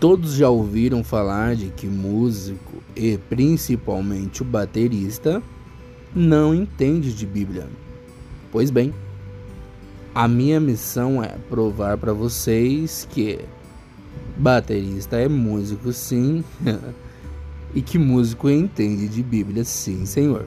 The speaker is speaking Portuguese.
Todos já ouviram falar de que músico e principalmente o baterista não entende de Bíblia. Pois bem, a minha missão é provar para vocês que baterista é músico sim e que músico entende de Bíblia sim, Senhor.